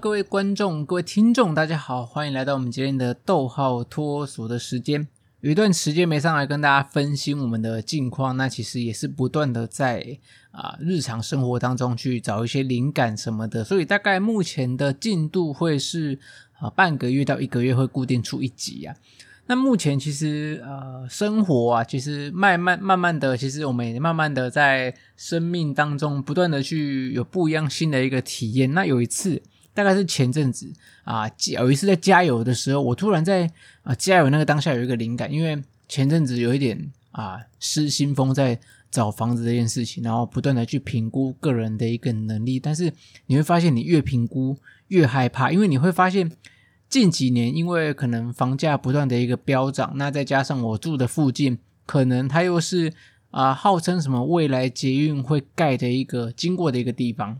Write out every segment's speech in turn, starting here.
各位观众、各位听众，大家好，欢迎来到我们今天的逗号脱锁的时间。有一段时间没上来跟大家分析我们的近况，那其实也是不断的在啊日常生活当中去找一些灵感什么的，所以大概目前的进度会是啊半个月到一个月会固定出一集啊。那目前其实呃生活啊，其实慢慢慢慢的，其实我们也慢慢的在生命当中不断的去有不一样新的一个体验。那有一次。大概是前阵子啊，有一次在加油的时候，我突然在啊加油那个当下有一个灵感，因为前阵子有一点啊失心疯在找房子这件事情，然后不断的去评估个人的一个能力，但是你会发现你越评估越害怕，因为你会发现近几年因为可能房价不断的一个飙涨，那再加上我住的附近可能它又是啊号称什么未来捷运会盖的一个经过的一个地方。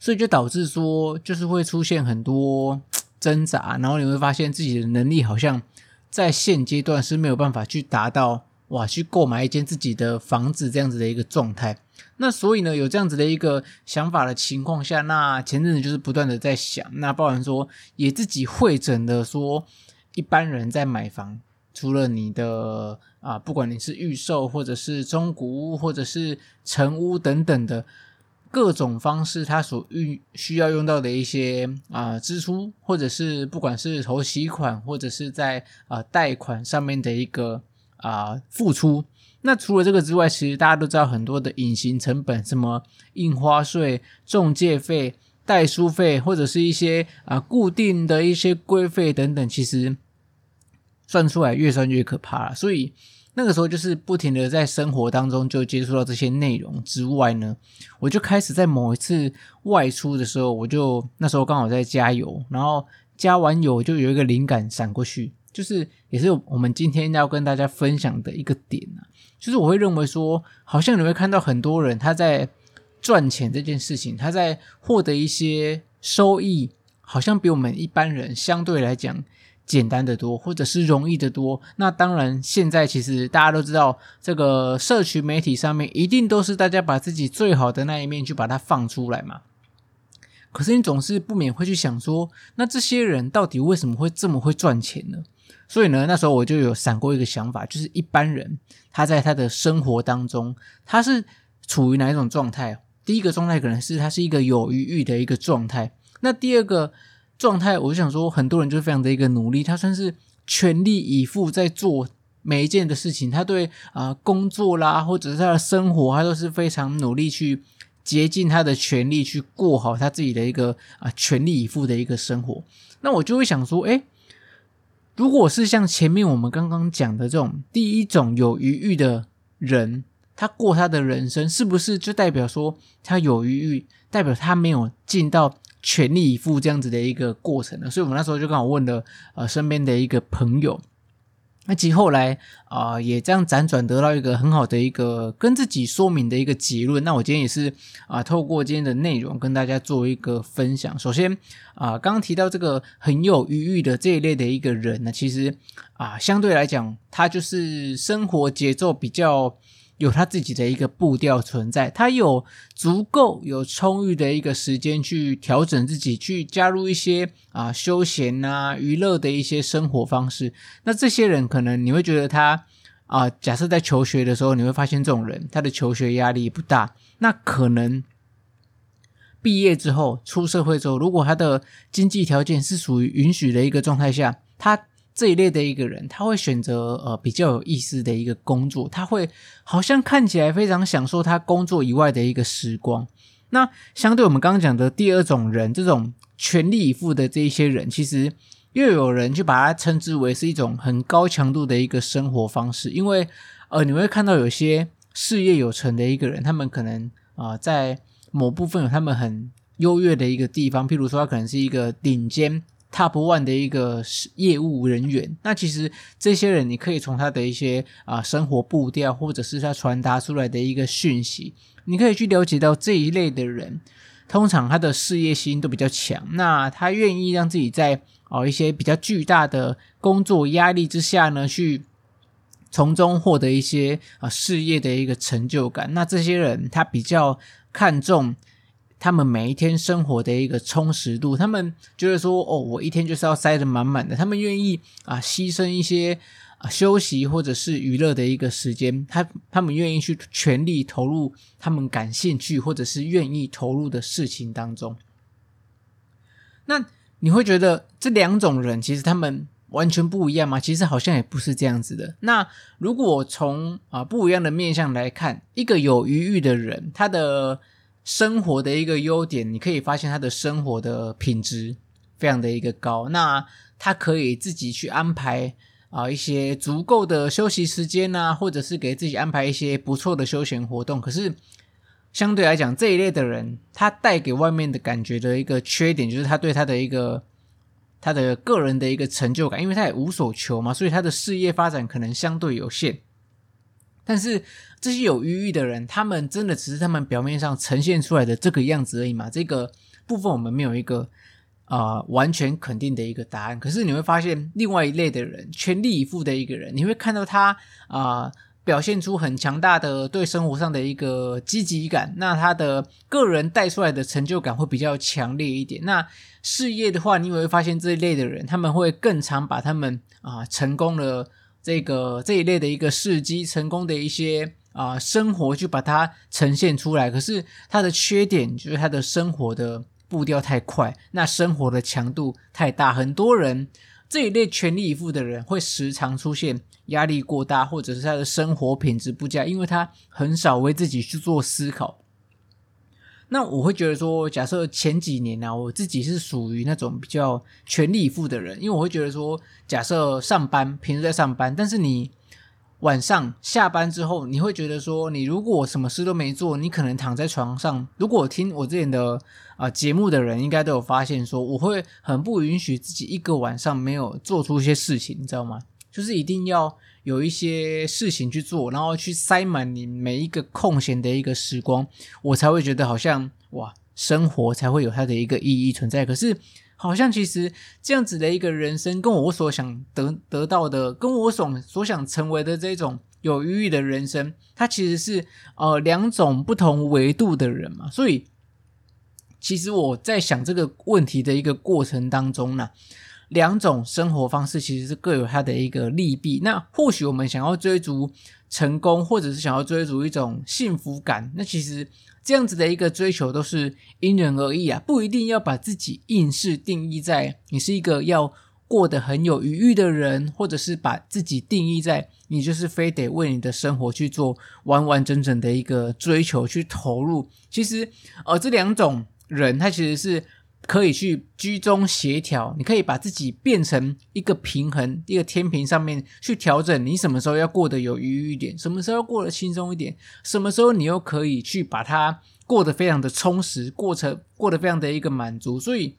所以就导致说，就是会出现很多挣扎，然后你会发现自己的能力好像在现阶段是没有办法去达到哇，去购买一间自己的房子这样子的一个状态。那所以呢，有这样子的一个想法的情况下，那前阵子就是不断的在想，那包含说也自己会诊的说，一般人在买房，除了你的啊，不管你是预售或者是中古屋或者是成屋等等的。各种方式，他所需需要用到的一些啊、支出，或者是不管是头期款，或者是在啊、呃、贷款上面的一个啊、付出。那除了这个之外，其实大家都知道很多的隐形成本，什么印花税、中介费、代书费，或者是一些啊、固定的一些规费等等，其实算出来越算越可怕了。所以。那个时候就是不停的在生活当中就接触到这些内容之外呢，我就开始在某一次外出的时候，我就那时候刚好在加油，然后加完油就有一个灵感闪过去，就是也是我们今天要跟大家分享的一个点啊，就是我会认为说，好像你会看到很多人他在赚钱这件事情，他在获得一些收益，好像比我们一般人相对来讲。简单的多，或者是容易的多。那当然，现在其实大家都知道，这个社群媒体上面一定都是大家把自己最好的那一面去把它放出来嘛。可是你总是不免会去想说，那这些人到底为什么会这么会赚钱呢？所以呢，那时候我就有闪过一个想法，就是一般人他在他的生活当中，他是处于哪一种状态？第一个状态可能是他是一个有余裕的一个状态，那第二个。状态，我就想说，很多人就是非常的一个努力，他算是全力以赴在做每一件的事情。他对啊、工作啦，或者是他的生活，他都是非常努力去竭尽他的全力去过好他自己的一个啊、全力以赴的一个生活。那我就会想说，诶，如果是像前面我们刚刚讲的这种第一种有余裕的人，他过他的人生，是不是就代表说他有余裕，代表他没有尽到？全力以赴这样子的一个过程呢，所以我们那时候就刚好问了呃身边的一个朋友，那其实后来啊、也这样辗转得到一个很好的一个跟自己说明的一个结论。那我今天也是啊、透过今天的内容跟大家做一个分享。首先啊、呃、刚刚提到这个很有余裕的这一类的一个人呢，其实啊、相对来讲他就是生活节奏比较。有他自己的一个步调存在，他有足够有充裕的一个时间去调整自己，去加入一些啊休闲啊娱乐的一些生活方式。那这些人可能你会觉得他啊，假设在求学的时候，你会发现这种人他的求学压力不大。那可能毕业之后出社会之后，如果他的经济条件是属于允许的一个状态下，他。这一类的一个人，他会选择呃比较有意思的一个工作，他会好像看起来非常享受他工作以外的一个时光。那相对我们刚刚讲的第二种人，这种全力以赴的这一些人，其实又有人就把它称之为是一种很高强度的一个生活方式，因为呃你会看到有些事业有成的一个人，他们可能啊、在某部分有他们很优越的一个地方，譬如说他可能是一个顶尖。Top one 的一个业务人员，那其实这些人，你可以从他的一些啊生活步调，或者是他传达出来的一个讯息，你可以去了解到这一类的人，通常他的事业心都比较强，那他愿意让自己在啊一些比较巨大的工作压力之下呢，去从中获得一些啊事业的一个成就感。那这些人他比较看重。他们每一天生活的一个充实度。他们觉得说，哦，我一天就是要塞得满满的。他们愿意啊，牺牲一些啊休息或者是娱乐的一个时间。他他们愿意去全力投入他们感兴趣或者是愿意投入的事情当中。那你会觉得这两种人其实他们完全不一样吗？其实好像也不是这样子的。那如果从啊不一样的面向来看，一个有余裕的人，他的生活的一个优点，你可以发现他的生活的品质非常的一个高。那他可以自己去安排啊一些足够的休息时间啊，或者是给自己安排一些不错的休闲活动。可是相对来讲，这一类的人，他带给外面的感觉的一个缺点，就是他对他的一个。他的个人的一个成就感，因为他也无所求嘛，所以他的事业发展可能相对有限。但是这些有余裕的人，他们真的只是他们表面上呈现出来的这个样子而已嘛？这个部分我们没有一个啊、完全肯定的一个答案。可是你会发现，另外一类的人，全力以赴的一个人，你会看到他啊。表现出很强大的对生活上的一个积极感，那他的个人带出来的成就感会比较强烈一点。那事业的话，你会发现这一类的人，他们会更常把他们啊成功的这个这一类的一个事迹、成功的一些啊生活，去把它呈现出来。可是他的缺点就是他的生活的步调太快，那生活的强度太大，很多人。这一类全力以赴的人会时常出现压力过大，或者是他的生活品质不佳，因为他很少为自己去做思考。那我会觉得说，假设前几年呢、啊，我自己是属于那种比较全力以赴的人，因为我会觉得说，假设上班，平时在上班，但是你。晚上下班之后，你会觉得说，你如果什么事都没做，你可能躺在床上。如果听我之前的啊、节目的人，应该都有发现说，我会很不允许自己一个晚上没有做出一些事情，你知道吗？就是一定要有一些事情去做，然后去塞满你每一个空闲的一个时光，我才会觉得好像哇，生活才会有它的一个意义存在。可是。好像其实这样子的一个人生，跟我所想得得到的，跟我所所想成为的这种有余裕的人生，它其实是呃两种不同维度的人嘛。所以，其实我在想这个问题的一个过程当中呢，两种生活方式其实是各有它的一个利弊。那或许我们想要追逐成功，或者是想要追逐一种幸福感，那其实。这样子的一个追求都是因人而异啊，不一定要把自己硬是定义在你是一个要过得很有余裕的人，或者是把自己定义在你就是非得为你的生活去做完完整整的一个追求去投入。其实，呃，这两种人他其实是。可以去居中协调，你可以把自己变成一个平衡，一个天平上面去调整。你什么时候要过得有余裕一点，什么时候过得轻松一点，什么时候你又可以去把它过得非常的充实，过程过得非常的一个满足。所以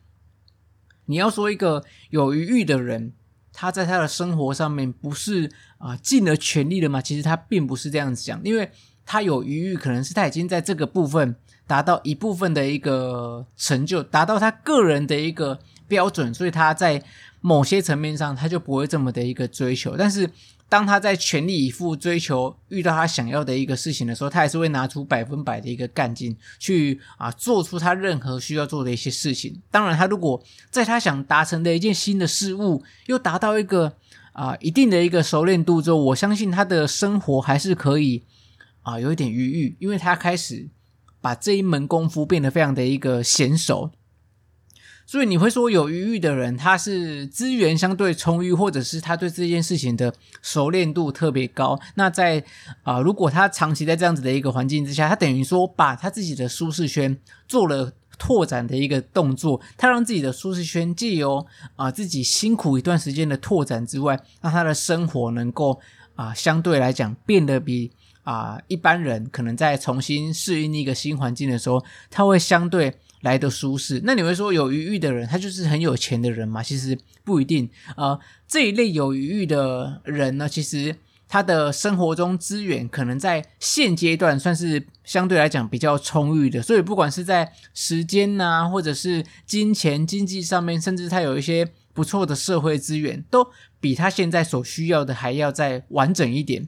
你要说一个有余裕的人，他在他的生活上面不是啊、尽了全力了吗？其实他并不是这样子讲，因为他有余裕，可能是他已经在这个部分。达到一部分的一个成就，达到他个人的一个标准，所以他在某些层面上他就不会这么的一个追求。但是当他在全力以赴追求，遇到他想要的一个事情的时候，他还是会拿出百分百的一个干劲去啊，做出他任何需要做的一些事情。当然，他如果在他想达成的一件新的事物又达到一个啊一定的一个熟练度之后，我相信他的生活还是可以啊有一点余裕，因为他开始。把这一门功夫变得非常的一个娴熟，所以你会说有余裕的人，他是资源相对充裕，或者是他对这件事情的熟练度特别高。那在啊、如果他长期在这样子的一个环境之下，他等于说把他自己的舒适圈做了拓展的一个动作，他让自己的舒适圈既有啊、自己辛苦一段时间的拓展之外，让他的生活能够啊、相对来讲变得比。啊、一般人可能在重新适应一个新环境的时候，他会相对来的舒适。那你会说有余裕的人，他就是很有钱的人吗？其实不一定。呃，这一类有余裕的人呢，其实他的生活中资源可能在现阶段算是相对来讲比较充裕的。所以不管是在时间呐、或者是金钱、经济上面，甚至他有一些不错的社会资源，都比他现在所需要的还要再完整一点。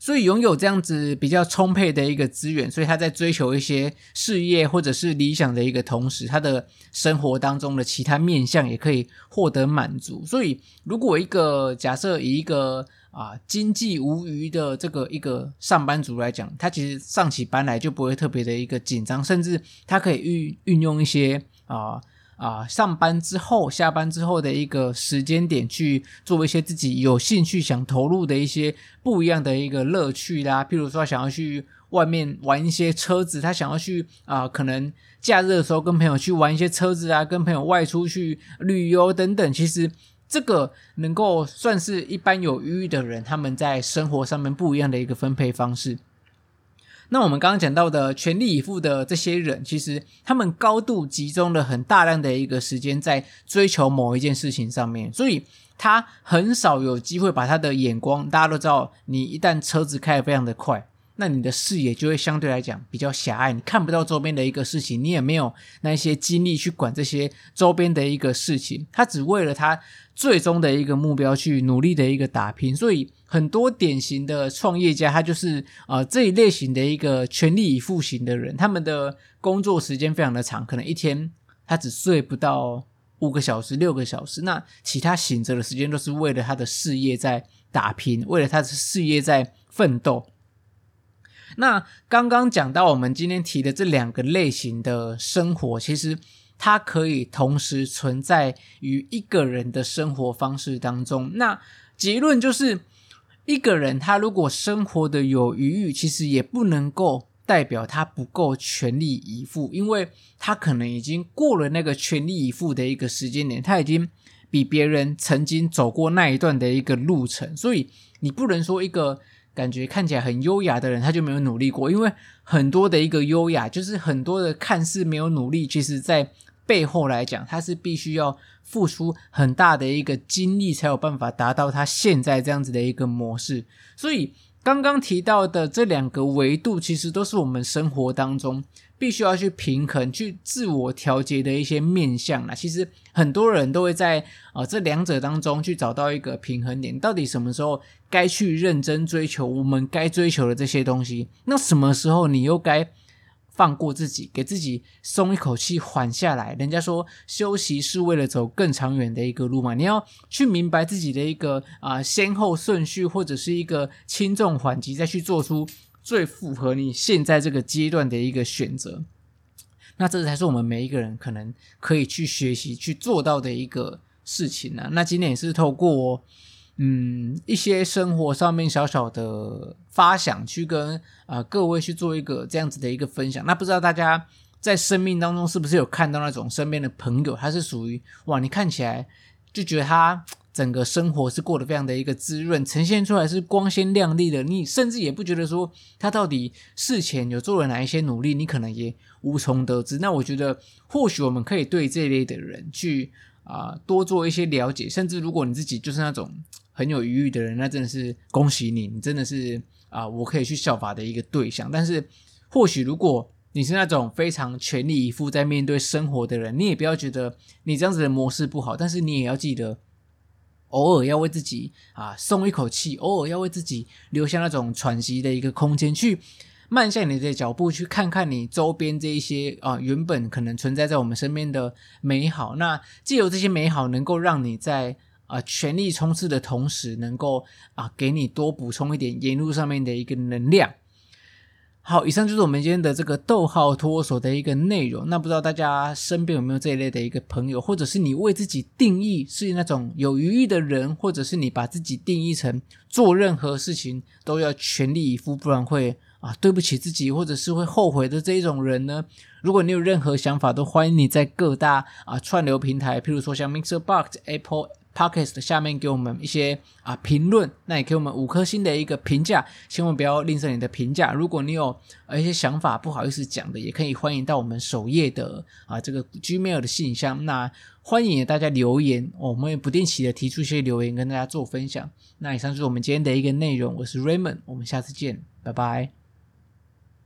所以拥有这样子比较充沛的一个资源，所以他在追求一些事业或者是理想的一个同时，他的生活当中的其他面向也可以获得满足。所以，如果一个假设以一个啊经济无余的这个一个上班族来讲，他其实上起班来就不会特别的一个紧张，甚至他可以运运用一些啊。啊，上班之后、下班之后的一个时间点，去做一些自己有兴趣、想投入的一些不一样的一个乐趣啦。譬如说，想要去外面玩一些车子，他想要去啊，可能假日的时候跟朋友去玩一些车子啊，跟朋友外出去旅游等等。其实这个能够算是一般有余的人，他们在生活上面不一样的一个分配方式。那我们刚刚讲到的全力以赴的这些人，其实他们高度集中了很大量的一个时间在追求某一件事情上面，所以他很少有机会把他的眼光。大家都知道，你一旦车子开得非常的快，那你的视野就会相对来讲比较狭隘，你看不到周边的一个事情，你也没有那些精力去管这些周边的一个事情。他只为了他最终的一个目标去努力的一个打拼，所以。很多典型的创业家，他就是呃这一类型的一个全力以赴型的人，他们的工作时间非常的长，可能一天他只睡不到五个小时、六个小时，那其他醒着的时间都是为了他的事业在打拼，为了他的事业在奋斗。那刚刚讲到我们今天提的这两个类型的生活，其实它可以同时存在于一个人的生活方式当中。那结论就是。一个人他如果生活的有余裕，其实也不能够代表他不够全力以赴，因为他可能已经过了那个全力以赴的一个时间点，他已经比别人曾经走过那一段的一个路程，所以你不能说一个感觉看起来很优雅的人他就没有努力过，因为很多的一个优雅就是很多的看似没有努力，其实在背后来讲，他是必须要。付出很大的一个精力，才有办法达到他现在这样子的一个模式。所以刚刚提到的这两个维度，其实都是我们生活当中必须要去平衡、去自我调节的一些面向啦。其实很多人都会在啊、这两者当中去找到一个平衡点，到底什么时候该去认真追求我们该追求的这些东西？那什么时候你又该？放过自己，给自己松一口气，缓下来。人家说休息是为了走更长远的一个路嘛，你要去明白自己的一个啊、先后顺序，或者是一个轻重缓急，再去做出最符合你现在这个阶段的一个选择。那这才是我们每一个人可能可以去学习去做到的一个事情呢、那今天也是透过。嗯，一些生活上面小小的发想，去跟啊、各位去做一个这样子的一个分享。那不知道大家在生命当中是不是有看到那种身边的朋友，他是属于哇，你看起来就觉得他整个生活是过得非常的一个滋润，呈现出来是光鲜亮丽的。你甚至也不觉得说他到底事前有做了哪一些努力，你可能也无从得知。那我觉得或许我们可以对这类的人去啊、多做一些了解，甚至如果你自己就是那种。很有余裕的人，那真的是恭喜你，你真的是啊、我可以去效法的一个对象。但是，或许如果你是那种非常全力以赴在面对生活的人，你也不要觉得你这样子的模式不好，但是你也要记得，偶尔要为自己啊松一口气，偶尔要为自己留下那种喘息的一个空间，去慢下你的脚步，去看看你周边这一些啊原本可能存在在我们身边的美好。那借由这些美好，能够让你在。啊，全力冲刺的同时，能够啊给你多补充一点沿路上面的一个能量。好，以上就是我们今天的这个逗号托儿所的一个内容。那不知道大家身边有没有这一类的一个朋友，或者是你为自己定义是那种有余裕的人，或者是你把自己定义成做任何事情都要全力以赴，不然会啊对不起自己，或者是会后悔的这一种人呢？如果你有任何想法，都欢迎你在各大啊串流平台，譬如说像 MixerBox、Apple。Podcast 下面给我们一些啊评论，那也给我们五颗星的一个评价，千万不要吝啬你的评价。如果你有一些想法不好意思讲的，也可以欢迎到我们首页的啊这个 Gmail 的信箱，那欢迎大家留言，我们也不定期的提出一些留言跟大家做分享。那以上就是我们今天的一个内容，我是 Raymond，我们下次见，拜拜。